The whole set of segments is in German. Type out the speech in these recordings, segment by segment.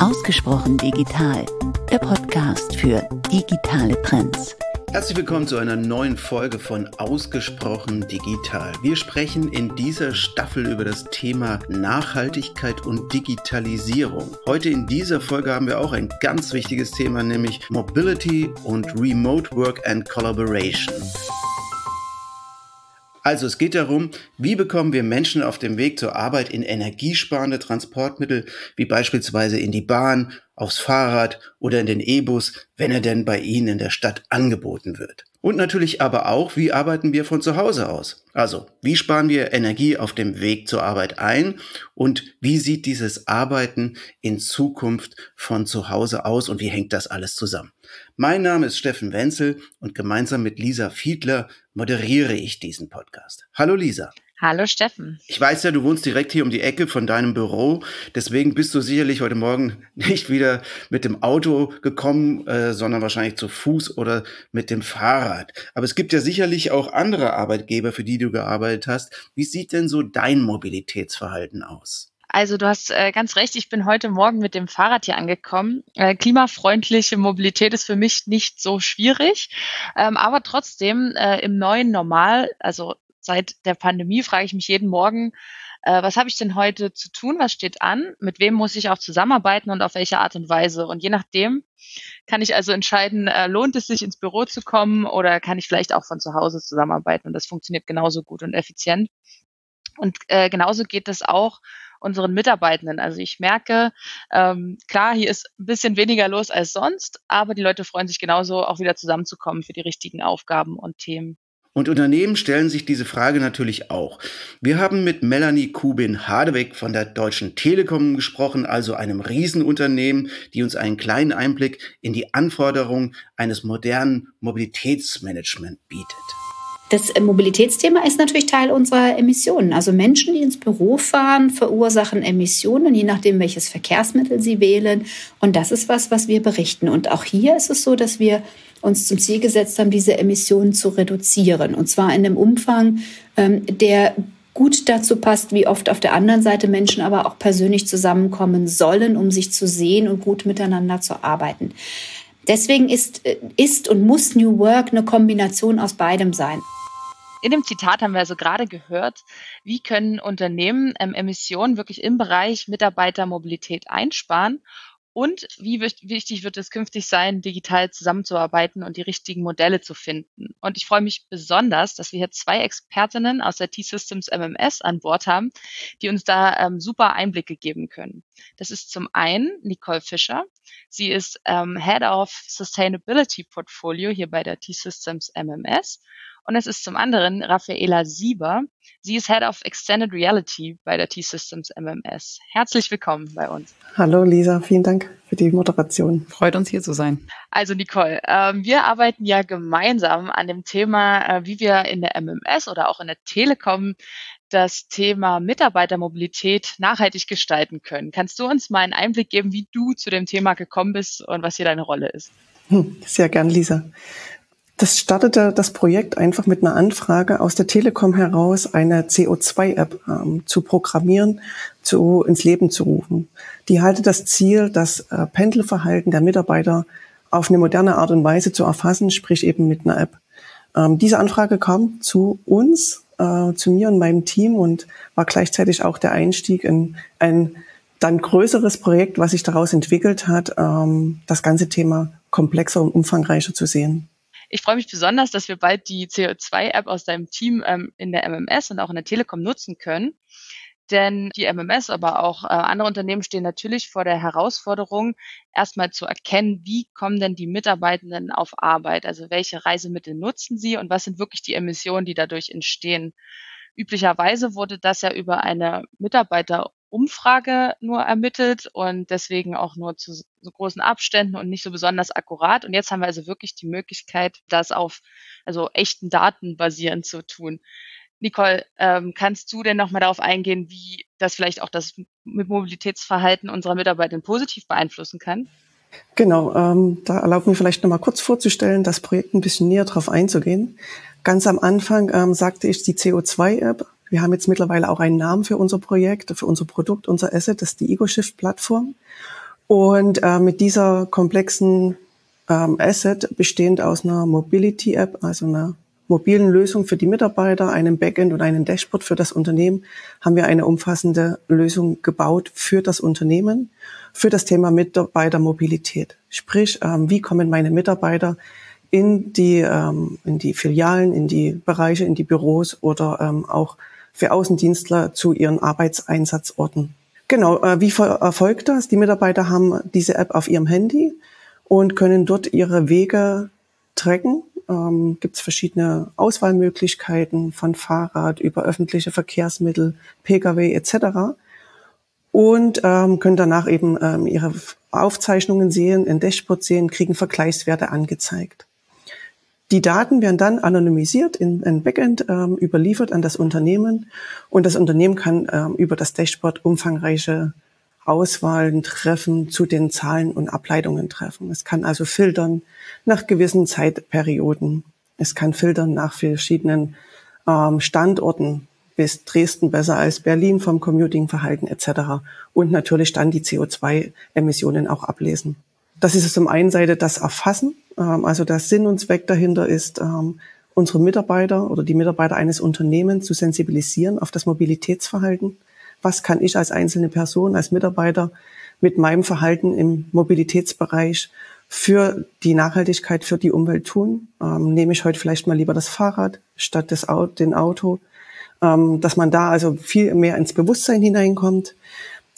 Ausgesprochen digital, der Podcast für digitale Trends. Herzlich willkommen zu einer neuen Folge von Ausgesprochen Digital. Wir sprechen in dieser Staffel über das Thema Nachhaltigkeit und Digitalisierung. Heute in dieser Folge haben wir auch ein ganz wichtiges Thema, nämlich Mobility und Remote Work and Collaboration. Also es geht darum, wie bekommen wir Menschen auf dem Weg zur Arbeit in energiesparende Transportmittel, wie beispielsweise in die Bahn, aufs Fahrrad oder in den E-Bus, wenn er denn bei Ihnen in der Stadt angeboten wird. Und natürlich aber auch, wie arbeiten wir von zu Hause aus? Also, wie sparen wir Energie auf dem Weg zur Arbeit ein und wie sieht dieses Arbeiten in Zukunft von zu Hause aus und wie hängt das alles zusammen? Mein Name ist Steffen Wenzel und gemeinsam mit Lisa Fiedler moderiere ich diesen Podcast. Hallo Lisa. Hallo Steffen. Ich weiß ja, du wohnst direkt hier um die Ecke von deinem Büro. Deswegen bist du sicherlich heute Morgen nicht wieder mit dem Auto gekommen, äh, sondern wahrscheinlich zu Fuß oder mit dem Fahrrad. Aber es gibt ja sicherlich auch andere Arbeitgeber, für die du gearbeitet hast. Wie sieht denn so dein Mobilitätsverhalten aus? Also du hast äh, ganz recht, ich bin heute Morgen mit dem Fahrrad hier angekommen. Äh, klimafreundliche Mobilität ist für mich nicht so schwierig, ähm, aber trotzdem äh, im neuen Normal, also seit der Pandemie frage ich mich jeden Morgen, äh, was habe ich denn heute zu tun, was steht an, mit wem muss ich auch zusammenarbeiten und auf welche Art und Weise. Und je nachdem kann ich also entscheiden, äh, lohnt es sich ins Büro zu kommen oder kann ich vielleicht auch von zu Hause zusammenarbeiten. Und das funktioniert genauso gut und effizient. Und äh, genauso geht es auch unseren Mitarbeitenden. Also ich merke, ähm, klar, hier ist ein bisschen weniger los als sonst, aber die Leute freuen sich genauso, auch wieder zusammenzukommen für die richtigen Aufgaben und Themen. Und Unternehmen stellen sich diese Frage natürlich auch. Wir haben mit Melanie Kubin-Hardeweg von der Deutschen Telekom gesprochen, also einem Riesenunternehmen, die uns einen kleinen Einblick in die Anforderungen eines modernen Mobilitätsmanagement bietet. Das Mobilitätsthema ist natürlich Teil unserer Emissionen. Also Menschen, die ins Büro fahren, verursachen Emissionen, je nachdem, welches Verkehrsmittel sie wählen. Und das ist was, was wir berichten. Und auch hier ist es so, dass wir uns zum Ziel gesetzt haben, diese Emissionen zu reduzieren. Und zwar in einem Umfang, ähm, der gut dazu passt, wie oft auf der anderen Seite Menschen aber auch persönlich zusammenkommen sollen, um sich zu sehen und gut miteinander zu arbeiten. Deswegen ist, äh, ist und muss New Work eine Kombination aus beidem sein. In dem Zitat haben wir also gerade gehört, wie können Unternehmen ähm, Emissionen wirklich im Bereich Mitarbeitermobilität einsparen und wie wichtig wird es künftig sein, digital zusammenzuarbeiten und die richtigen Modelle zu finden. Und ich freue mich besonders, dass wir hier zwei Expertinnen aus der T-Systems MMS an Bord haben, die uns da ähm, super Einblicke geben können. Das ist zum einen Nicole Fischer. Sie ist ähm, Head of Sustainability Portfolio hier bei der T-Systems MMS und es ist zum anderen Raffaela Sieber. Sie ist Head of Extended Reality bei der T-Systems MMS. Herzlich willkommen bei uns. Hallo Lisa, vielen Dank für die Moderation. Freut uns hier zu sein. Also Nicole, äh, wir arbeiten ja gemeinsam an dem Thema, äh, wie wir in der MMS oder auch in der Telekom das Thema Mitarbeitermobilität nachhaltig gestalten können. Kannst du uns mal einen Einblick geben, wie du zu dem Thema gekommen bist und was hier deine Rolle ist? Hm, sehr gern, Lisa. Das startete das Projekt einfach mit einer Anfrage aus der Telekom heraus, eine CO2-App ähm, zu programmieren, zu, ins Leben zu rufen. Die hatte das Ziel, das äh, Pendelverhalten der Mitarbeiter auf eine moderne Art und Weise zu erfassen, sprich eben mit einer App. Ähm, diese Anfrage kam zu uns, äh, zu mir und meinem Team und war gleichzeitig auch der Einstieg in ein dann größeres Projekt, was sich daraus entwickelt hat, ähm, das ganze Thema komplexer und umfangreicher zu sehen. Ich freue mich besonders, dass wir bald die CO2-App aus deinem Team ähm, in der MMS und auch in der Telekom nutzen können. Denn die MMS, aber auch äh, andere Unternehmen stehen natürlich vor der Herausforderung, erstmal zu erkennen, wie kommen denn die Mitarbeitenden auf Arbeit? Also welche Reisemittel nutzen sie und was sind wirklich die Emissionen, die dadurch entstehen? Üblicherweise wurde das ja über eine Mitarbeiter Umfrage nur ermittelt und deswegen auch nur zu so großen Abständen und nicht so besonders akkurat. Und jetzt haben wir also wirklich die Möglichkeit, das auf also echten Daten basierend zu tun. Nicole, ähm, kannst du denn nochmal darauf eingehen, wie das vielleicht auch das Mobilitätsverhalten unserer Mitarbeiter positiv beeinflussen kann? Genau, ähm, da erlaubt mir vielleicht nochmal kurz vorzustellen, das Projekt ein bisschen näher darauf einzugehen. Ganz am Anfang ähm, sagte ich die CO2-App, wir haben jetzt mittlerweile auch einen Namen für unser Projekt, für unser Produkt, unser Asset, das ist die EgoShift-Plattform. Und äh, mit dieser komplexen ähm, Asset, bestehend aus einer Mobility-App, also einer mobilen Lösung für die Mitarbeiter, einem Backend und einem Dashboard für das Unternehmen, haben wir eine umfassende Lösung gebaut für das Unternehmen, für das Thema Mitarbeitermobilität. Sprich, ähm, wie kommen meine Mitarbeiter in die, ähm, in die Filialen, in die Bereiche, in die Büros oder ähm, auch für Außendienstler zu ihren Arbeitseinsatzorten. Genau, äh, wie erfolgt das? Die Mitarbeiter haben diese App auf ihrem Handy und können dort ihre Wege tracken. Ähm, Gibt es verschiedene Auswahlmöglichkeiten von Fahrrad über öffentliche Verkehrsmittel, Pkw etc. Und ähm, können danach eben ähm, ihre Aufzeichnungen sehen, in Dashboard sehen, kriegen Vergleichswerte angezeigt. Die Daten werden dann anonymisiert in ein Backend ähm, überliefert an das Unternehmen und das Unternehmen kann ähm, über das Dashboard umfangreiche Auswahlen treffen, zu den Zahlen und Ableitungen treffen. Es kann also filtern nach gewissen Zeitperioden. Es kann filtern nach verschiedenen ähm, Standorten. Bis Dresden besser als Berlin vom Commutingverhalten etc. Und natürlich dann die CO2-Emissionen auch ablesen. Das ist zum einen Seite das Erfassen, ähm, also der Sinn und Zweck dahinter ist, ähm, unsere Mitarbeiter oder die Mitarbeiter eines Unternehmens zu sensibilisieren auf das Mobilitätsverhalten. Was kann ich als einzelne Person, als Mitarbeiter mit meinem Verhalten im Mobilitätsbereich für die Nachhaltigkeit, für die Umwelt tun? Ähm, nehme ich heute vielleicht mal lieber das Fahrrad statt das Auto, den Auto? Ähm, dass man da also viel mehr ins Bewusstsein hineinkommt.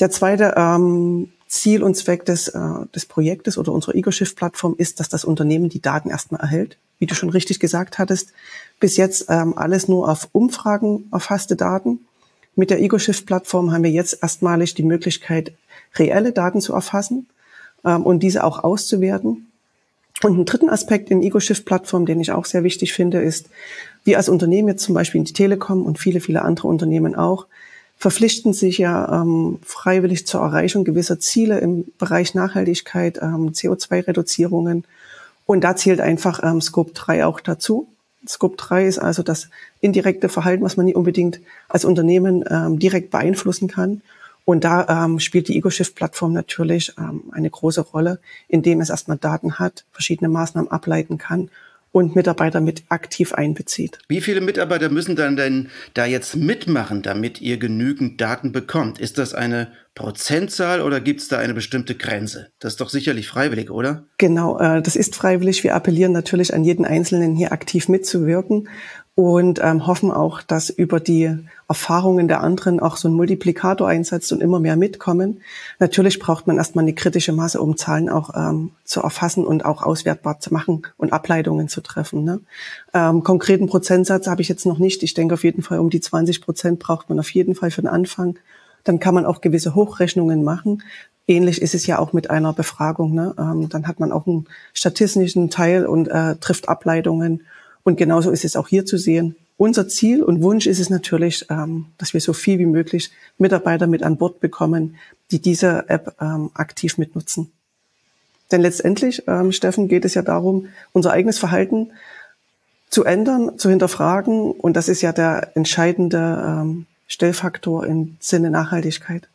Der zweite ähm, Ziel und Zweck des, äh, des Projektes oder unserer EcoShift-Plattform ist, dass das Unternehmen die Daten erstmal erhält. Wie du schon richtig gesagt hattest, bis jetzt ähm, alles nur auf Umfragen erfasste Daten. Mit der EcoShift-Plattform haben wir jetzt erstmalig die Möglichkeit, reelle Daten zu erfassen ähm, und diese auch auszuwerten. Und einen dritten Aspekt in EcoShift-Plattform, den ich auch sehr wichtig finde, ist, wir als Unternehmen jetzt zum Beispiel in die Telekom und viele, viele andere Unternehmen auch, verpflichten sich ja ähm, freiwillig zur Erreichung gewisser Ziele im Bereich Nachhaltigkeit, ähm, CO2-Reduzierungen. Und da zählt einfach ähm, Scope 3 auch dazu. Scope 3 ist also das indirekte Verhalten, was man nicht unbedingt als Unternehmen ähm, direkt beeinflussen kann. Und da ähm, spielt die EcoShift-Plattform natürlich ähm, eine große Rolle, indem es erstmal Daten hat, verschiedene Maßnahmen ableiten kann und Mitarbeiter mit aktiv einbezieht. Wie viele Mitarbeiter müssen dann denn da jetzt mitmachen, damit ihr genügend Daten bekommt? Ist das eine Prozentzahl oder gibt es da eine bestimmte Grenze? Das ist doch sicherlich freiwillig, oder? Genau, äh, das ist freiwillig. Wir appellieren natürlich an jeden Einzelnen hier aktiv mitzuwirken und ähm, hoffen auch, dass über die Erfahrungen der anderen auch so ein Multiplikator einsetzt und immer mehr mitkommen. Natürlich braucht man erstmal eine kritische Masse, um Zahlen auch ähm, zu erfassen und auch auswertbar zu machen und Ableitungen zu treffen. Ne? Ähm, konkreten Prozentsatz habe ich jetzt noch nicht. Ich denke auf jeden Fall um die 20 Prozent braucht man auf jeden Fall für den Anfang. Dann kann man auch gewisse Hochrechnungen machen. Ähnlich ist es ja auch mit einer Befragung. Ne? Ähm, dann hat man auch einen statistischen Teil und äh, trifft Ableitungen und genauso ist es auch hier zu sehen. Unser Ziel und Wunsch ist es natürlich, ähm, dass wir so viel wie möglich Mitarbeiter mit an Bord bekommen, die diese App ähm, aktiv mitnutzen. Denn letztendlich, ähm, Steffen, geht es ja darum, unser eigenes Verhalten zu ändern, zu hinterfragen. Und das ist ja der entscheidende Stellfaktor im Sinne Nachhaltigkeit.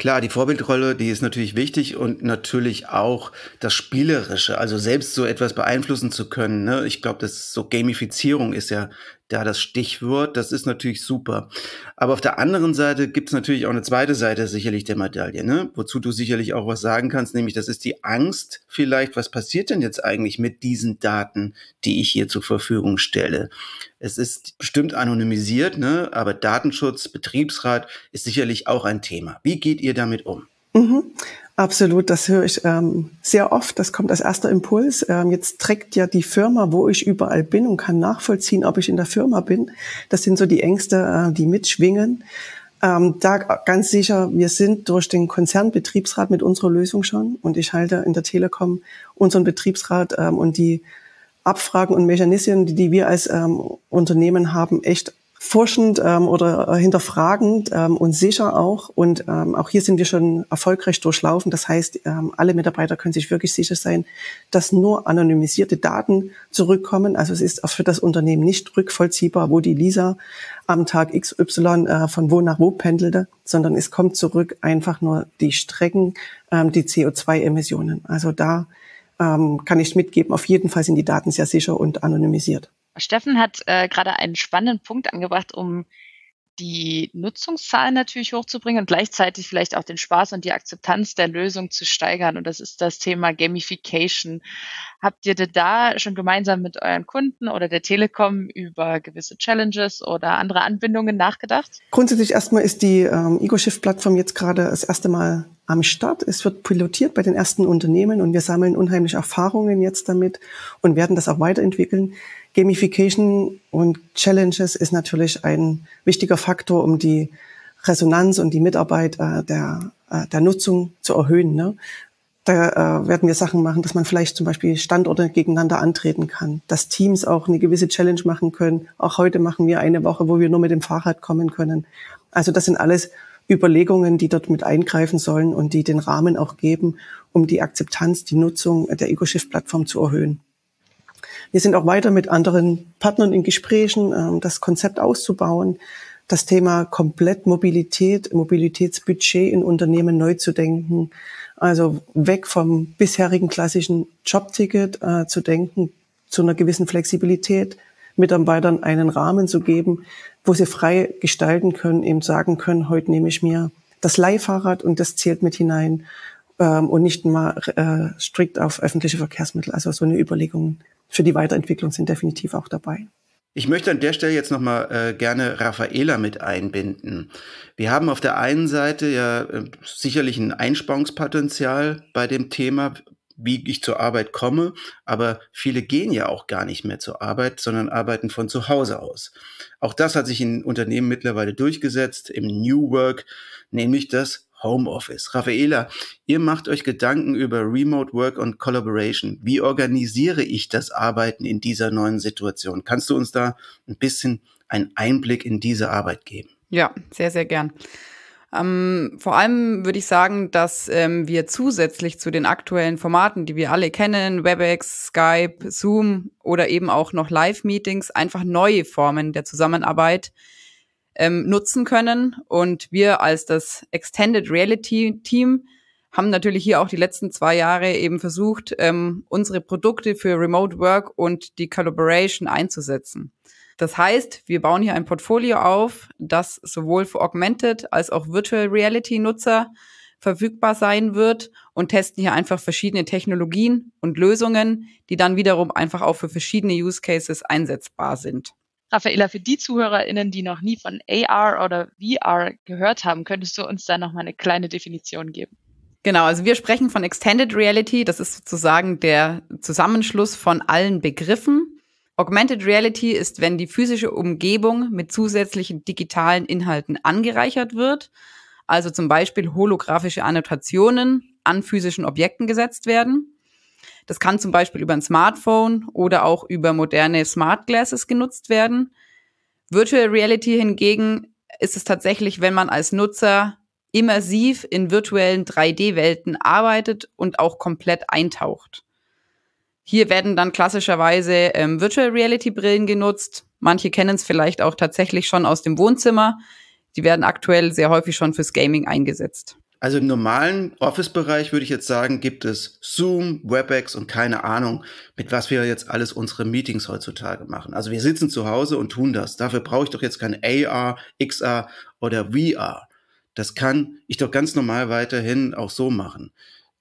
Klar, die Vorbildrolle, die ist natürlich wichtig und natürlich auch das Spielerische, also selbst so etwas beeinflussen zu können. Ne? Ich glaube, das so Gamifizierung ist ja da das Stichwort. Das ist natürlich super. Aber auf der anderen Seite gibt es natürlich auch eine zweite Seite sicherlich der Medaille, ne? wozu du sicherlich auch was sagen kannst, nämlich das ist die Angst vielleicht, was passiert denn jetzt eigentlich mit diesen Daten, die ich hier zur Verfügung stelle? Es ist bestimmt anonymisiert, ne? aber Datenschutz, Betriebsrat ist sicherlich auch ein Thema. Wie geht ihr damit um? Mhm. Absolut, das höre ich ähm, sehr oft. Das kommt als erster Impuls. Ähm, jetzt trägt ja die Firma, wo ich überall bin und kann nachvollziehen, ob ich in der Firma bin. Das sind so die Ängste, äh, die mitschwingen. Ähm, da ganz sicher, wir sind durch den Konzernbetriebsrat mit unserer Lösung schon und ich halte in der Telekom unseren Betriebsrat ähm, und die Abfragen und Mechanismen, die, die wir als ähm, Unternehmen haben, echt forschend ähm, oder äh, hinterfragend ähm, und sicher auch. Und ähm, auch hier sind wir schon erfolgreich durchlaufen. Das heißt, ähm, alle Mitarbeiter können sich wirklich sicher sein, dass nur anonymisierte Daten zurückkommen. Also es ist auch für das Unternehmen nicht rückvollziehbar, wo die Lisa am Tag XY äh, von wo nach wo pendelte, sondern es kommt zurück einfach nur die Strecken, ähm, die CO2-Emissionen. Also da ähm, kann ich mitgeben, auf jeden Fall sind die Daten sehr sicher und anonymisiert. Steffen hat äh, gerade einen spannenden Punkt angebracht, um die Nutzungszahlen natürlich hochzubringen und gleichzeitig vielleicht auch den Spaß und die Akzeptanz der Lösung zu steigern. Und das ist das Thema Gamification. Habt ihr da schon gemeinsam mit euren Kunden oder der Telekom über gewisse Challenges oder andere Anbindungen nachgedacht? Grundsätzlich erstmal ist die ähm, EgoShift-Plattform jetzt gerade das erste Mal am Start. Es wird pilotiert bei den ersten Unternehmen und wir sammeln unheimlich Erfahrungen jetzt damit und werden das auch weiterentwickeln. Gamification und Challenges ist natürlich ein wichtiger Faktor, um die Resonanz und die Mitarbeit äh, der, äh, der Nutzung zu erhöhen. Ne? Da äh, werden wir Sachen machen, dass man vielleicht zum Beispiel Standorte gegeneinander antreten kann, dass Teams auch eine gewisse Challenge machen können. Auch heute machen wir eine Woche, wo wir nur mit dem Fahrrad kommen können. Also das sind alles Überlegungen, die dort mit eingreifen sollen und die den Rahmen auch geben, um die Akzeptanz, die Nutzung der EcoShift-Plattform zu erhöhen. Wir sind auch weiter mit anderen Partnern in Gesprächen, ähm, das Konzept auszubauen, das Thema komplett Mobilität, Mobilitätsbudget in Unternehmen neu zu denken. Also weg vom bisherigen klassischen Jobticket äh, zu denken, zu einer gewissen Flexibilität, Mitarbeitern einen Rahmen zu geben, wo sie frei gestalten können, eben sagen können, heute nehme ich mir das Leihfahrrad und das zählt mit hinein ähm, und nicht mal äh, strikt auf öffentliche Verkehrsmittel. Also so eine Überlegung für die Weiterentwicklung sind definitiv auch dabei. Ich möchte an der Stelle jetzt nochmal äh, gerne Raffaela mit einbinden. Wir haben auf der einen Seite ja äh, sicherlich ein Einsparungspotenzial bei dem Thema, wie ich zur Arbeit komme, aber viele gehen ja auch gar nicht mehr zur Arbeit, sondern arbeiten von zu Hause aus. Auch das hat sich in Unternehmen mittlerweile durchgesetzt, im New Work, nämlich das Homeoffice. Raffaela, ihr macht euch Gedanken über Remote Work und Collaboration. Wie organisiere ich das Arbeiten in dieser neuen Situation? Kannst du uns da ein bisschen einen Einblick in diese Arbeit geben? Ja, sehr, sehr gern. Ähm, vor allem würde ich sagen, dass ähm, wir zusätzlich zu den aktuellen Formaten, die wir alle kennen, WebEx, Skype, Zoom oder eben auch noch Live-Meetings, einfach neue Formen der Zusammenarbeit ähm, nutzen können. Und wir als das Extended Reality Team haben natürlich hier auch die letzten zwei Jahre eben versucht, ähm, unsere Produkte für Remote Work und die Collaboration einzusetzen. Das heißt, wir bauen hier ein Portfolio auf, das sowohl für Augmented als auch Virtual Reality Nutzer verfügbar sein wird und testen hier einfach verschiedene Technologien und Lösungen, die dann wiederum einfach auch für verschiedene Use Cases einsetzbar sind. Raffaela, für die ZuhörerInnen, die noch nie von AR oder VR gehört haben, könntest du uns da noch mal eine kleine Definition geben? Genau, also wir sprechen von Extended Reality. Das ist sozusagen der Zusammenschluss von allen Begriffen. Augmented Reality ist, wenn die physische Umgebung mit zusätzlichen digitalen Inhalten angereichert wird. Also zum Beispiel holographische Annotationen an physischen Objekten gesetzt werden. Das kann zum Beispiel über ein Smartphone oder auch über moderne Smart Glasses genutzt werden. Virtual Reality hingegen ist es tatsächlich, wenn man als Nutzer immersiv in virtuellen 3D-Welten arbeitet und auch komplett eintaucht. Hier werden dann klassischerweise ähm, Virtual Reality Brillen genutzt. Manche kennen es vielleicht auch tatsächlich schon aus dem Wohnzimmer. Die werden aktuell sehr häufig schon fürs Gaming eingesetzt. Also im normalen Office-Bereich würde ich jetzt sagen, gibt es Zoom, WebEx und keine Ahnung, mit was wir jetzt alles unsere Meetings heutzutage machen. Also wir sitzen zu Hause und tun das. Dafür brauche ich doch jetzt kein AR, XR oder VR. Das kann ich doch ganz normal weiterhin auch so machen.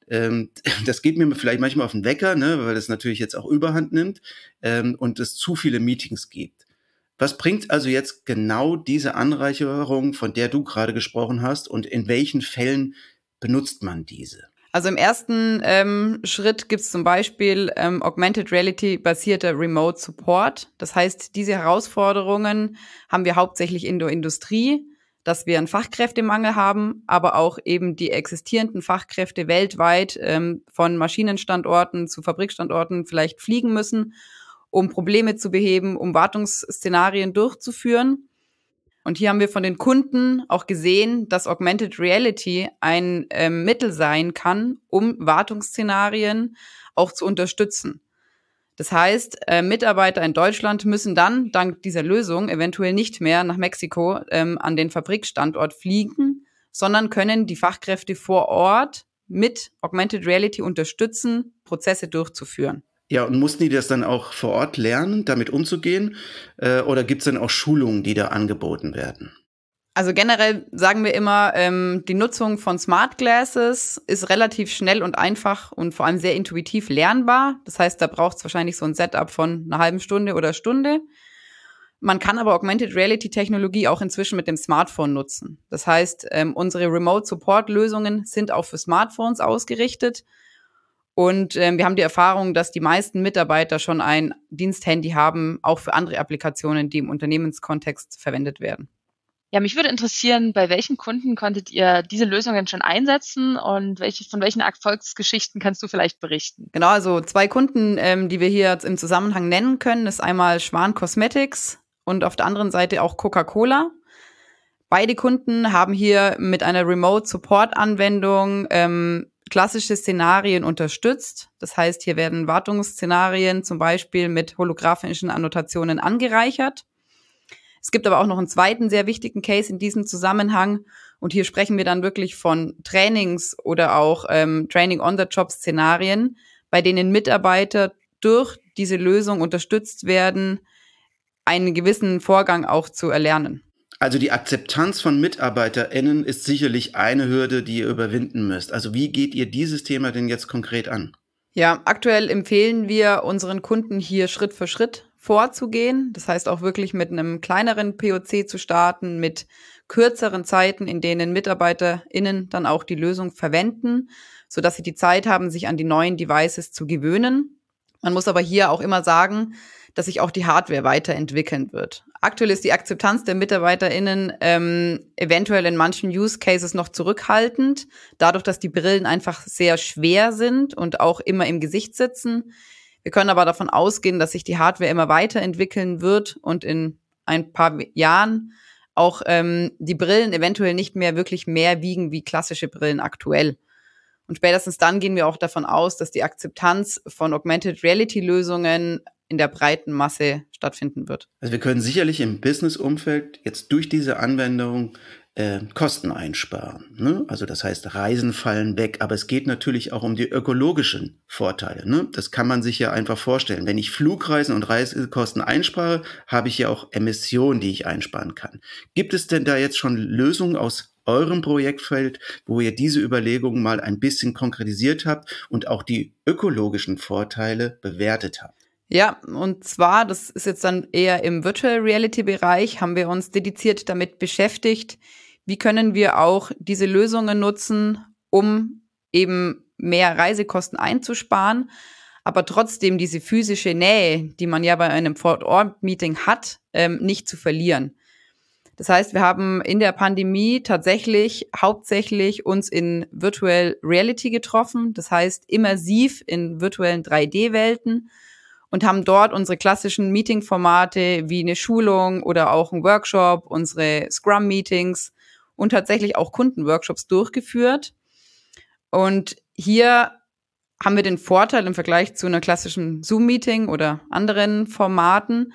Ähm, das geht mir vielleicht manchmal auf den Wecker, ne, weil das natürlich jetzt auch Überhand nimmt ähm, und es zu viele Meetings gibt. Was bringt also jetzt genau diese Anreicherung, von der du gerade gesprochen hast, und in welchen Fällen benutzt man diese? Also im ersten ähm, Schritt gibt es zum Beispiel ähm, Augmented Reality basierter Remote Support. Das heißt, diese Herausforderungen haben wir hauptsächlich in der Industrie, dass wir einen Fachkräftemangel haben, aber auch eben die existierenden Fachkräfte weltweit ähm, von Maschinenstandorten zu Fabrikstandorten vielleicht fliegen müssen um Probleme zu beheben, um Wartungsszenarien durchzuführen. Und hier haben wir von den Kunden auch gesehen, dass Augmented Reality ein äh, Mittel sein kann, um Wartungsszenarien auch zu unterstützen. Das heißt, äh, Mitarbeiter in Deutschland müssen dann dank dieser Lösung eventuell nicht mehr nach Mexiko ähm, an den Fabrikstandort fliegen, sondern können die Fachkräfte vor Ort mit Augmented Reality unterstützen, Prozesse durchzuführen. Ja, und mussten die das dann auch vor Ort lernen, damit umzugehen? Äh, oder gibt es dann auch Schulungen, die da angeboten werden? Also generell sagen wir immer, ähm, die Nutzung von Smart Glasses ist relativ schnell und einfach und vor allem sehr intuitiv lernbar. Das heißt, da braucht es wahrscheinlich so ein Setup von einer halben Stunde oder Stunde. Man kann aber Augmented Reality Technologie auch inzwischen mit dem Smartphone nutzen. Das heißt, ähm, unsere Remote Support Lösungen sind auch für Smartphones ausgerichtet. Und ähm, wir haben die Erfahrung, dass die meisten Mitarbeiter schon ein Diensthandy haben, auch für andere Applikationen, die im Unternehmenskontext verwendet werden. Ja, mich würde interessieren, bei welchen Kunden konntet ihr diese Lösungen schon einsetzen und welche, von welchen Erfolgsgeschichten kannst du vielleicht berichten? Genau, also zwei Kunden, ähm, die wir hier im Zusammenhang nennen können, ist einmal Schwan Cosmetics und auf der anderen Seite auch Coca-Cola. Beide Kunden haben hier mit einer Remote Support Anwendung ähm, klassische Szenarien unterstützt. Das heißt, hier werden Wartungsszenarien zum Beispiel mit holographischen Annotationen angereichert. Es gibt aber auch noch einen zweiten sehr wichtigen Case in diesem Zusammenhang. Und hier sprechen wir dann wirklich von Trainings oder auch ähm, Training-on-the-Job-Szenarien, bei denen Mitarbeiter durch diese Lösung unterstützt werden, einen gewissen Vorgang auch zu erlernen. Also die Akzeptanz von MitarbeiterInnen ist sicherlich eine Hürde, die ihr überwinden müsst. Also wie geht ihr dieses Thema denn jetzt konkret an? Ja, aktuell empfehlen wir unseren Kunden hier Schritt für Schritt vorzugehen. Das heißt auch wirklich mit einem kleineren POC zu starten, mit kürzeren Zeiten, in denen MitarbeiterInnen dann auch die Lösung verwenden, sodass sie die Zeit haben, sich an die neuen Devices zu gewöhnen. Man muss aber hier auch immer sagen, dass sich auch die Hardware weiterentwickeln wird. Aktuell ist die Akzeptanz der MitarbeiterInnen ähm, eventuell in manchen Use Cases noch zurückhaltend, dadurch, dass die Brillen einfach sehr schwer sind und auch immer im Gesicht sitzen. Wir können aber davon ausgehen, dass sich die Hardware immer weiterentwickeln wird und in ein paar Jahren auch ähm, die Brillen eventuell nicht mehr wirklich mehr wiegen wie klassische Brillen aktuell. Und spätestens dann gehen wir auch davon aus, dass die Akzeptanz von Augmented Reality Lösungen in der breiten Masse stattfinden wird. Also wir können sicherlich im Business-Umfeld jetzt durch diese Anwendung äh, Kosten einsparen. Ne? Also das heißt, Reisen fallen weg, aber es geht natürlich auch um die ökologischen Vorteile. Ne? Das kann man sich ja einfach vorstellen. Wenn ich Flugreisen und Reisekosten einspare, habe ich ja auch Emissionen, die ich einsparen kann. Gibt es denn da jetzt schon Lösungen aus eurem Projektfeld, wo ihr diese Überlegungen mal ein bisschen konkretisiert habt und auch die ökologischen Vorteile bewertet habt? Ja, und zwar, das ist jetzt dann eher im Virtual Reality Bereich, haben wir uns dediziert damit beschäftigt, wie können wir auch diese Lösungen nutzen, um eben mehr Reisekosten einzusparen, aber trotzdem diese physische Nähe, die man ja bei einem Vor-Ort-Meeting hat, ähm, nicht zu verlieren. Das heißt, wir haben in der Pandemie tatsächlich hauptsächlich uns in Virtual Reality getroffen, das heißt immersiv in virtuellen 3D-Welten und haben dort unsere klassischen Meeting-Formate wie eine Schulung oder auch ein Workshop, unsere Scrum-Meetings und tatsächlich auch Kundenworkshops durchgeführt. Und hier haben wir den Vorteil im Vergleich zu einer klassischen Zoom-Meeting oder anderen Formaten,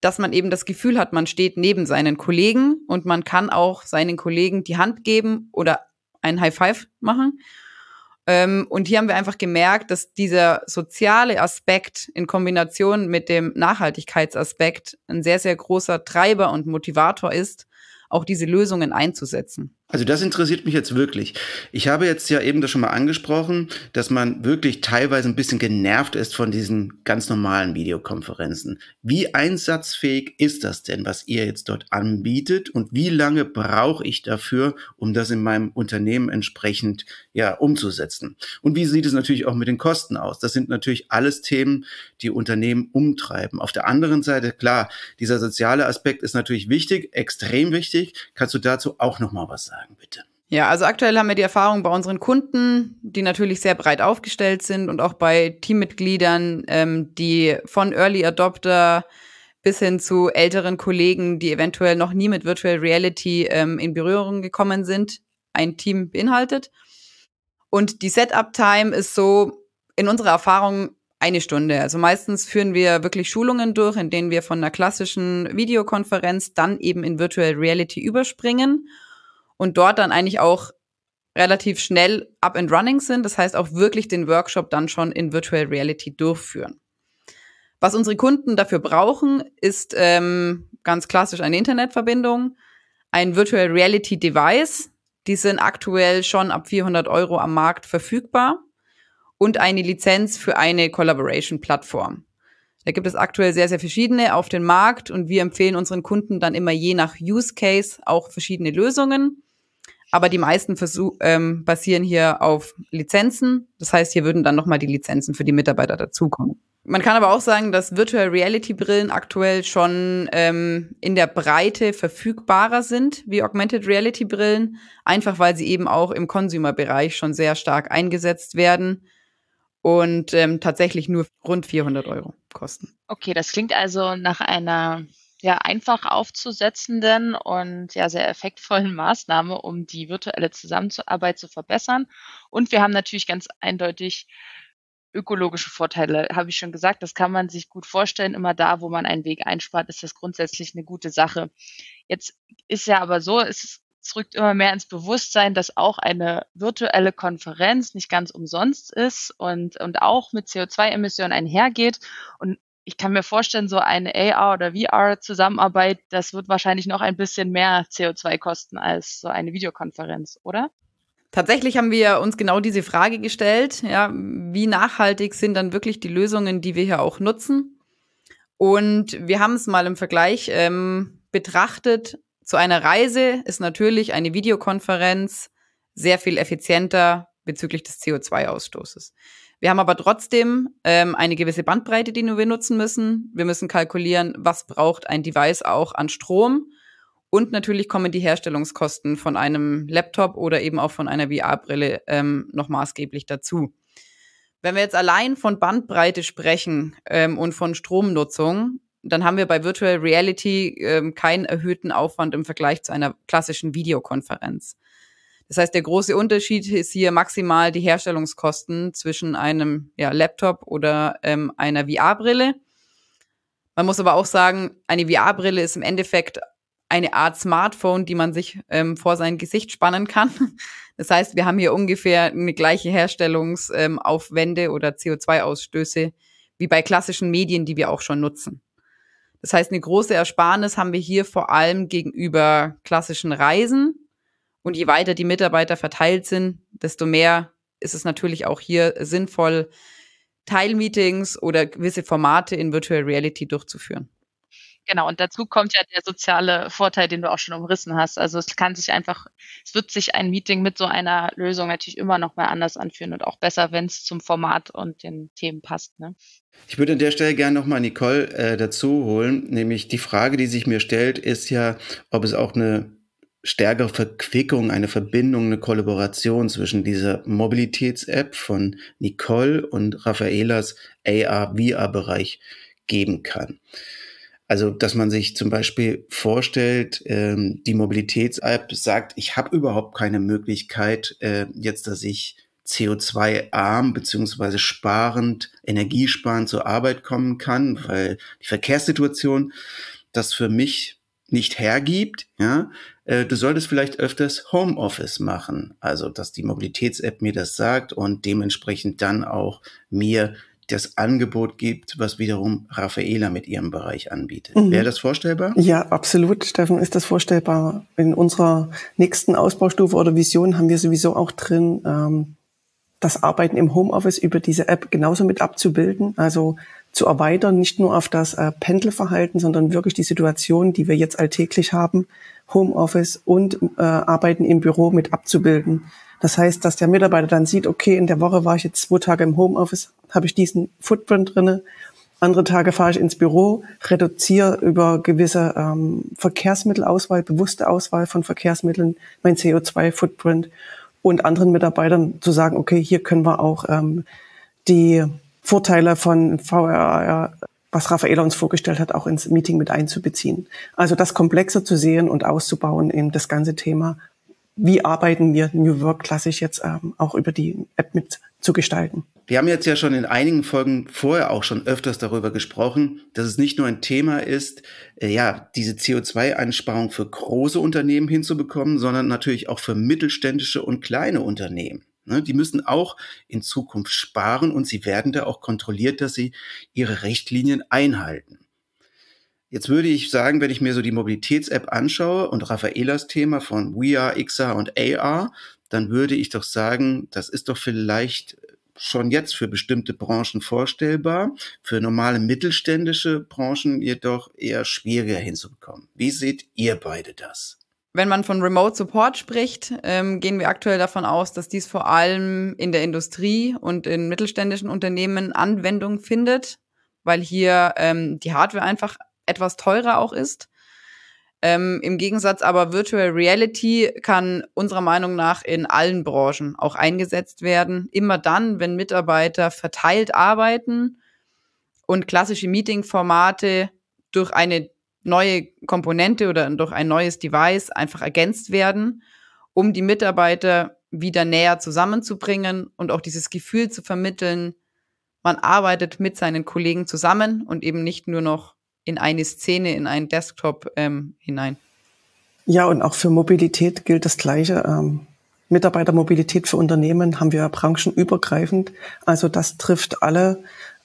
dass man eben das Gefühl hat, man steht neben seinen Kollegen und man kann auch seinen Kollegen die Hand geben oder ein High Five machen ähm, und hier haben wir einfach gemerkt, dass dieser soziale Aspekt in Kombination mit dem Nachhaltigkeitsaspekt ein sehr, sehr großer Treiber und Motivator ist, auch diese Lösungen einzusetzen. Also das interessiert mich jetzt wirklich. Ich habe jetzt ja eben das schon mal angesprochen, dass man wirklich teilweise ein bisschen genervt ist von diesen ganz normalen Videokonferenzen. Wie einsatzfähig ist das denn, was ihr jetzt dort anbietet und wie lange brauche ich dafür, um das in meinem Unternehmen entsprechend ja umzusetzen? Und wie sieht es natürlich auch mit den Kosten aus? Das sind natürlich alles Themen, die Unternehmen umtreiben. Auf der anderen Seite, klar, dieser soziale Aspekt ist natürlich wichtig, extrem wichtig. Kannst du dazu auch noch mal was sagen? Sagen, bitte. Ja, also aktuell haben wir die Erfahrung bei unseren Kunden, die natürlich sehr breit aufgestellt sind und auch bei Teammitgliedern, ähm, die von Early Adopter bis hin zu älteren Kollegen, die eventuell noch nie mit Virtual Reality ähm, in Berührung gekommen sind, ein Team beinhaltet. Und die Setup-Time ist so in unserer Erfahrung eine Stunde. Also meistens führen wir wirklich Schulungen durch, in denen wir von einer klassischen Videokonferenz dann eben in Virtual Reality überspringen und dort dann eigentlich auch relativ schnell up and running sind. Das heißt auch wirklich den Workshop dann schon in Virtual Reality durchführen. Was unsere Kunden dafür brauchen, ist ähm, ganz klassisch eine Internetverbindung, ein Virtual Reality Device. Die sind aktuell schon ab 400 Euro am Markt verfügbar und eine Lizenz für eine Collaboration-Plattform. Da gibt es aktuell sehr, sehr verschiedene auf dem Markt und wir empfehlen unseren Kunden dann immer je nach Use Case auch verschiedene Lösungen. Aber die meisten Versuch, ähm, basieren hier auf Lizenzen. Das heißt, hier würden dann nochmal die Lizenzen für die Mitarbeiter dazukommen. Man kann aber auch sagen, dass Virtual Reality Brillen aktuell schon ähm, in der Breite verfügbarer sind wie Augmented Reality Brillen, einfach weil sie eben auch im Consumer-Bereich schon sehr stark eingesetzt werden und ähm, tatsächlich nur rund 400 Euro kosten. Okay, das klingt also nach einer ja einfach aufzusetzenden und ja sehr effektvollen Maßnahme, um die virtuelle Zusammenarbeit zu verbessern. Und wir haben natürlich ganz eindeutig ökologische Vorteile, habe ich schon gesagt. Das kann man sich gut vorstellen. Immer da, wo man einen Weg einspart, ist das grundsätzlich eine gute Sache. Jetzt ist ja aber so, es rückt immer mehr ins Bewusstsein, dass auch eine virtuelle Konferenz nicht ganz umsonst ist und, und auch mit CO2-Emissionen einhergeht. Und ich kann mir vorstellen, so eine AR oder VR-Zusammenarbeit, das wird wahrscheinlich noch ein bisschen mehr CO2 kosten als so eine Videokonferenz, oder? Tatsächlich haben wir uns genau diese Frage gestellt, ja, wie nachhaltig sind dann wirklich die Lösungen, die wir hier auch nutzen? Und wir haben es mal im Vergleich ähm, betrachtet zu einer Reise ist natürlich eine Videokonferenz sehr viel effizienter bezüglich des CO2-Ausstoßes. Wir haben aber trotzdem ähm, eine gewisse Bandbreite, die wir nutzen müssen. Wir müssen kalkulieren, was braucht ein Device auch an Strom. Und natürlich kommen die Herstellungskosten von einem Laptop oder eben auch von einer VR-Brille ähm, noch maßgeblich dazu. Wenn wir jetzt allein von Bandbreite sprechen ähm, und von Stromnutzung, dann haben wir bei Virtual Reality ähm, keinen erhöhten Aufwand im Vergleich zu einer klassischen Videokonferenz. Das heißt, der große Unterschied ist hier maximal die Herstellungskosten zwischen einem ja, Laptop oder ähm, einer VR-Brille. Man muss aber auch sagen, eine VR-Brille ist im Endeffekt eine Art Smartphone, die man sich ähm, vor sein Gesicht spannen kann. Das heißt, wir haben hier ungefähr eine gleiche Herstellungsaufwände ähm, oder CO2-Ausstöße wie bei klassischen Medien, die wir auch schon nutzen. Das heißt, eine große Ersparnis haben wir hier vor allem gegenüber klassischen Reisen. Und je weiter die Mitarbeiter verteilt sind, desto mehr ist es natürlich auch hier sinnvoll, Teilmeetings oder gewisse Formate in Virtual Reality durchzuführen. Genau, und dazu kommt ja der soziale Vorteil, den du auch schon umrissen hast. Also es kann sich einfach, es wird sich ein Meeting mit so einer Lösung natürlich immer noch mal anders anfühlen und auch besser, wenn es zum Format und den Themen passt. Ne? Ich würde an der Stelle gerne nochmal Nicole äh, dazu holen, nämlich die Frage, die sich mir stellt, ist ja, ob es auch eine stärkere Verquickung, eine Verbindung, eine Kollaboration zwischen dieser Mobilitäts-App von Nicole und Raffaelas AR-VR-Bereich geben kann. Also, dass man sich zum Beispiel vorstellt, ähm, die Mobilitäts-App sagt, ich habe überhaupt keine Möglichkeit, äh, jetzt, dass ich CO2-arm beziehungsweise sparend, energiesparend zur Arbeit kommen kann, weil die Verkehrssituation das für mich nicht hergibt, ja, du solltest vielleicht öfters Homeoffice machen. Also, dass die Mobilitäts-App mir das sagt und dementsprechend dann auch mir das Angebot gibt, was wiederum Raffaela mit ihrem Bereich anbietet. Mhm. Wäre das vorstellbar? Ja, absolut, Steffen, ist das vorstellbar. In unserer nächsten Ausbaustufe oder Vision haben wir sowieso auch drin, ähm, das Arbeiten im Homeoffice über diese App genauso mit abzubilden, also zu erweitern, nicht nur auf das äh, Pendelverhalten, sondern wirklich die Situation, die wir jetzt alltäglich haben, Homeoffice und äh, Arbeiten im Büro mit abzubilden. Das heißt, dass der Mitarbeiter dann sieht, okay, in der Woche war ich jetzt zwei Tage im Homeoffice, habe ich diesen Footprint drinne. Andere Tage fahre ich ins Büro, reduziere über gewisse ähm, Verkehrsmittelauswahl, bewusste Auswahl von Verkehrsmitteln mein CO2-Footprint und anderen Mitarbeitern zu sagen, okay, hier können wir auch ähm, die Vorteile von VR was Raffaela uns vorgestellt hat, auch ins Meeting mit einzubeziehen. Also das komplexer zu sehen und auszubauen in das ganze Thema, wie arbeiten wir New Work klassisch jetzt ähm, auch über die App mit zu gestalten. Wir haben jetzt ja schon in einigen Folgen vorher auch schon öfters darüber gesprochen, dass es nicht nur ein Thema ist, äh, ja, diese CO2-Einsparung für große Unternehmen hinzubekommen, sondern natürlich auch für mittelständische und kleine Unternehmen. Ne, die müssen auch in Zukunft sparen und sie werden da auch kontrolliert, dass sie ihre Richtlinien einhalten. Jetzt würde ich sagen, wenn ich mir so die Mobilitäts-App anschaue und Raffaelas Thema von VR, XR und AR, dann würde ich doch sagen, das ist doch vielleicht schon jetzt für bestimmte Branchen vorstellbar, für normale mittelständische Branchen jedoch eher schwieriger hinzubekommen. Wie seht ihr beide das? Wenn man von Remote Support spricht, ähm, gehen wir aktuell davon aus, dass dies vor allem in der Industrie und in mittelständischen Unternehmen Anwendung findet, weil hier ähm, die Hardware einfach etwas teurer auch ist. Ähm, Im Gegensatz aber Virtual Reality kann unserer Meinung nach in allen Branchen auch eingesetzt werden. Immer dann, wenn Mitarbeiter verteilt arbeiten und klassische Meeting-Formate durch eine neue Komponente oder durch ein neues Device einfach ergänzt werden, um die Mitarbeiter wieder näher zusammenzubringen und auch dieses Gefühl zu vermitteln, man arbeitet mit seinen Kollegen zusammen und eben nicht nur noch in eine Szene, in einen Desktop ähm, hinein. Ja, und auch für Mobilität gilt das Gleiche. Ähm, Mitarbeitermobilität für Unternehmen haben wir branchenübergreifend. Also das trifft alle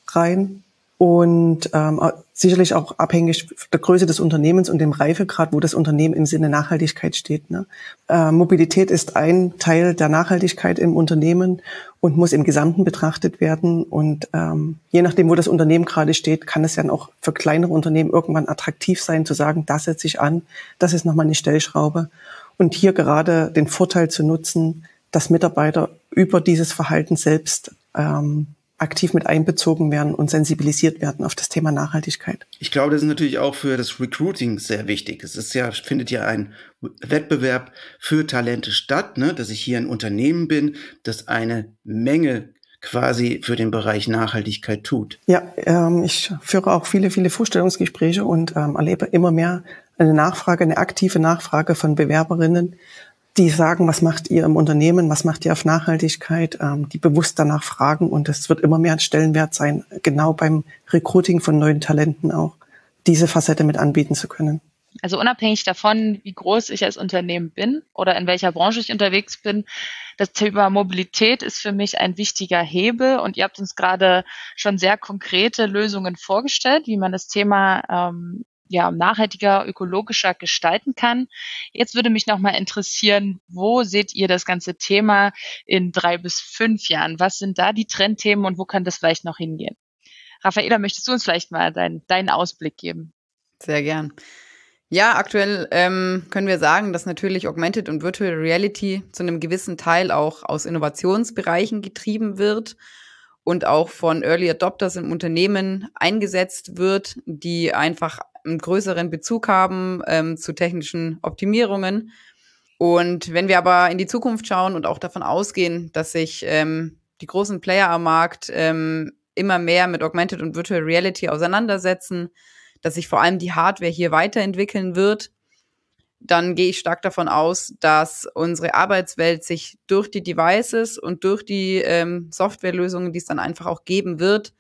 rein und ähm, sicherlich auch abhängig der Größe des Unternehmens und dem Reifegrad, wo das Unternehmen im Sinne Nachhaltigkeit steht. Ne? Äh, Mobilität ist ein Teil der Nachhaltigkeit im Unternehmen und muss im Gesamten betrachtet werden. Und ähm, je nachdem, wo das Unternehmen gerade steht, kann es ja auch für kleinere Unternehmen irgendwann attraktiv sein, zu sagen, das setze ich an, das ist nochmal eine Stellschraube. Und hier gerade den Vorteil zu nutzen, dass Mitarbeiter über dieses Verhalten selbst ähm, aktiv mit einbezogen werden und sensibilisiert werden auf das Thema Nachhaltigkeit. Ich glaube, das ist natürlich auch für das Recruiting sehr wichtig. Es ist ja, findet ja ein Wettbewerb für Talente statt, ne? dass ich hier ein Unternehmen bin, das eine Menge quasi für den Bereich Nachhaltigkeit tut. Ja, ähm, ich führe auch viele, viele Vorstellungsgespräche und ähm, erlebe immer mehr eine Nachfrage, eine aktive Nachfrage von Bewerberinnen, die sagen, was macht ihr im Unternehmen, was macht ihr auf Nachhaltigkeit, ähm, die bewusst danach fragen und es wird immer mehr ein Stellenwert sein, genau beim Recruiting von neuen Talenten auch, diese Facette mit anbieten zu können. Also unabhängig davon, wie groß ich als Unternehmen bin oder in welcher Branche ich unterwegs bin, das Thema Mobilität ist für mich ein wichtiger Hebel und ihr habt uns gerade schon sehr konkrete Lösungen vorgestellt, wie man das Thema ähm, ja, nachhaltiger, ökologischer gestalten kann. Jetzt würde mich nochmal interessieren, wo seht ihr das ganze Thema in drei bis fünf Jahren? Was sind da die Trendthemen und wo kann das vielleicht noch hingehen? Raffaela, möchtest du uns vielleicht mal dein, deinen Ausblick geben? Sehr gern. Ja, aktuell ähm, können wir sagen, dass natürlich Augmented und Virtual Reality zu einem gewissen Teil auch aus Innovationsbereichen getrieben wird und auch von Early Adopters im Unternehmen eingesetzt wird, die einfach einen größeren Bezug haben ähm, zu technischen Optimierungen. Und wenn wir aber in die Zukunft schauen und auch davon ausgehen, dass sich ähm, die großen Player am Markt ähm, immer mehr mit Augmented und Virtual Reality auseinandersetzen, dass sich vor allem die Hardware hier weiterentwickeln wird, dann gehe ich stark davon aus, dass unsere Arbeitswelt sich durch die Devices und durch die ähm, Softwarelösungen, die es dann einfach auch geben wird,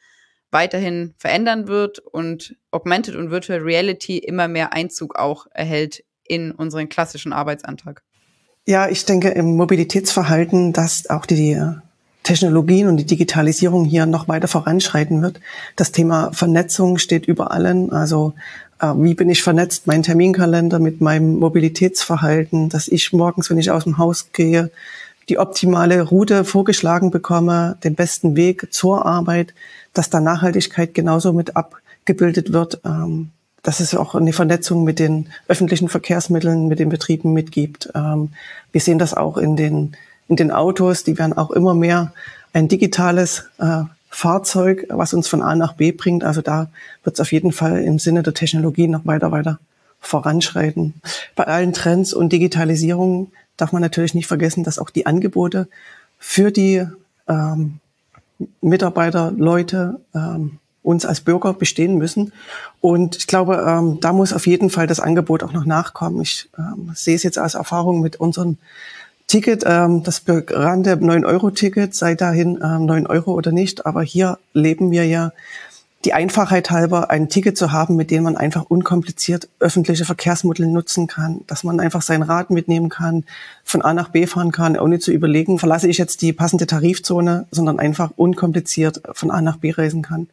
weiterhin verändern wird und Augmented und Virtual Reality immer mehr Einzug auch erhält in unseren klassischen Arbeitsalltag. Ja, ich denke im Mobilitätsverhalten, dass auch die Technologien und die Digitalisierung hier noch weiter voranschreiten wird. Das Thema Vernetzung steht über allen. Also äh, wie bin ich vernetzt? Mein Terminkalender mit meinem Mobilitätsverhalten, dass ich morgens, wenn ich aus dem Haus gehe, die optimale Route vorgeschlagen bekomme, den besten Weg zur Arbeit, dass da Nachhaltigkeit genauso mit abgebildet wird, ähm, dass es auch eine Vernetzung mit den öffentlichen Verkehrsmitteln, mit den Betrieben mitgibt. Ähm, wir sehen das auch in den, in den Autos, die werden auch immer mehr ein digitales äh, Fahrzeug, was uns von A nach B bringt. Also da wird es auf jeden Fall im Sinne der Technologie noch weiter, weiter voranschreiten. Bei allen Trends und Digitalisierung darf man natürlich nicht vergessen, dass auch die Angebote für die ähm, Mitarbeiter, Leute ähm, uns als Bürger bestehen müssen. Und ich glaube, ähm, da muss auf jeden Fall das Angebot auch noch nachkommen. Ich ähm, sehe es jetzt als Erfahrung mit unseren Ticket, ähm, das bekannte 9-Euro-Ticket, sei dahin ähm, 9 Euro oder nicht. Aber hier leben wir ja die Einfachheit halber, ein Ticket zu haben, mit dem man einfach unkompliziert öffentliche Verkehrsmittel nutzen kann, dass man einfach sein Rad mitnehmen kann, von A nach B fahren kann, ohne zu überlegen, verlasse ich jetzt die passende Tarifzone, sondern einfach unkompliziert von A nach B reisen kann.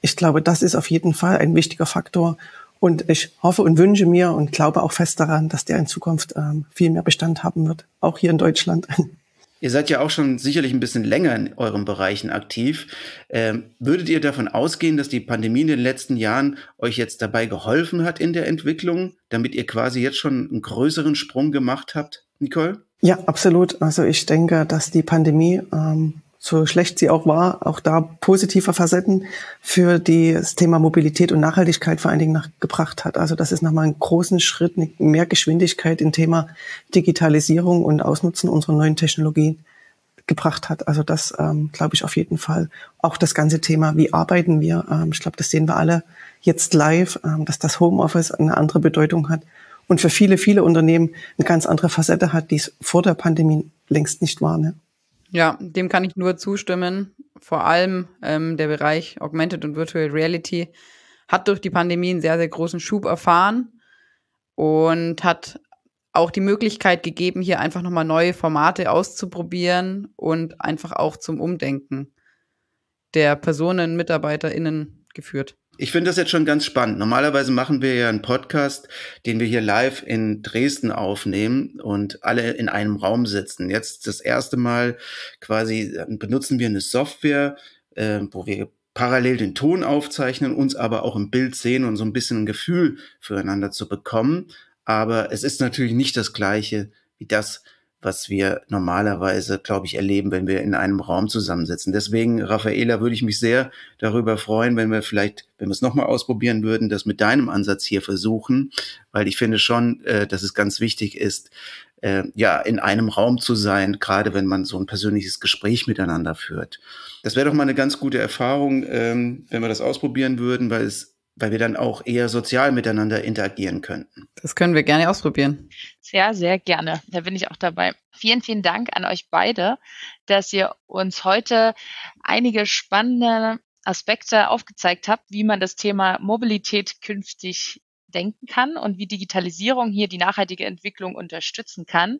Ich glaube, das ist auf jeden Fall ein wichtiger Faktor. Und ich hoffe und wünsche mir und glaube auch fest daran, dass der in Zukunft ähm, viel mehr Bestand haben wird, auch hier in Deutschland. Ihr seid ja auch schon sicherlich ein bisschen länger in euren Bereichen aktiv. Ähm, würdet ihr davon ausgehen, dass die Pandemie in den letzten Jahren euch jetzt dabei geholfen hat in der Entwicklung, damit ihr quasi jetzt schon einen größeren Sprung gemacht habt, Nicole? Ja, absolut. Also ich denke, dass die Pandemie ähm, so schlecht sie auch war, auch da positive Facetten für das Thema Mobilität und Nachhaltigkeit vor allen Dingen nach, gebracht hat. Also das ist nochmal einen großen Schritt, mehr Geschwindigkeit im Thema Digitalisierung und Ausnutzen unserer neuen Technologien gebracht hat. Also das ähm, glaube ich auf jeden Fall. Auch das ganze Thema, wie arbeiten wir? Ähm, ich glaube, das sehen wir alle jetzt live, ähm, dass das Homeoffice eine andere Bedeutung hat und für viele, viele Unternehmen eine ganz andere Facette hat, die es vor der Pandemie längst nicht war. Ne? Ja, dem kann ich nur zustimmen. Vor allem ähm, der Bereich Augmented und Virtual Reality hat durch die Pandemie einen sehr, sehr großen Schub erfahren und hat auch die Möglichkeit gegeben, hier einfach nochmal neue Formate auszuprobieren und einfach auch zum Umdenken der Personen, MitarbeiterInnen geführt. Ich finde das jetzt schon ganz spannend. Normalerweise machen wir ja einen Podcast, den wir hier live in Dresden aufnehmen und alle in einem Raum sitzen. Jetzt das erste Mal quasi benutzen wir eine Software, äh, wo wir parallel den Ton aufzeichnen, uns aber auch im Bild sehen und so ein bisschen ein Gefühl füreinander zu bekommen. Aber es ist natürlich nicht das gleiche wie das, was wir normalerweise, glaube ich, erleben, wenn wir in einem Raum zusammensitzen. Deswegen, Raffaela, würde ich mich sehr darüber freuen, wenn wir vielleicht, wenn wir es nochmal ausprobieren würden, das mit deinem Ansatz hier versuchen, weil ich finde schon, äh, dass es ganz wichtig ist, äh, ja, in einem Raum zu sein, gerade wenn man so ein persönliches Gespräch miteinander führt. Das wäre doch mal eine ganz gute Erfahrung, ähm, wenn wir das ausprobieren würden, weil es weil wir dann auch eher sozial miteinander interagieren könnten. Das können wir gerne ausprobieren. Sehr, sehr gerne. Da bin ich auch dabei. Vielen, vielen Dank an euch beide, dass ihr uns heute einige spannende Aspekte aufgezeigt habt, wie man das Thema Mobilität künftig denken kann und wie Digitalisierung hier die nachhaltige Entwicklung unterstützen kann.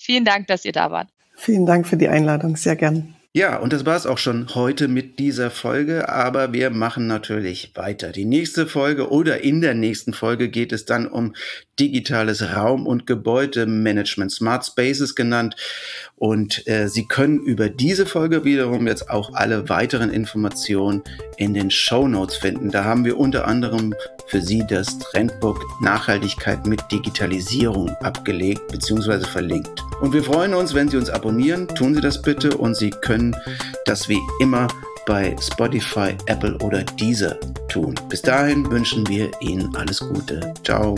Vielen Dank, dass ihr da wart. Vielen Dank für die Einladung. Sehr gern. Ja, und das war es auch schon heute mit dieser Folge, aber wir machen natürlich weiter. Die nächste Folge oder in der nächsten Folge geht es dann um digitales Raum- und Gebäudemanagement, Smart Spaces genannt. Und äh, Sie können über diese Folge wiederum jetzt auch alle weiteren Informationen in den Show Notes finden. Da haben wir unter anderem für Sie das Trendbook Nachhaltigkeit mit Digitalisierung abgelegt bzw. verlinkt. Und wir freuen uns, wenn Sie uns abonnieren. Tun Sie das bitte und Sie können das wie immer bei Spotify, Apple oder Deezer tun. Bis dahin wünschen wir Ihnen alles Gute. Ciao.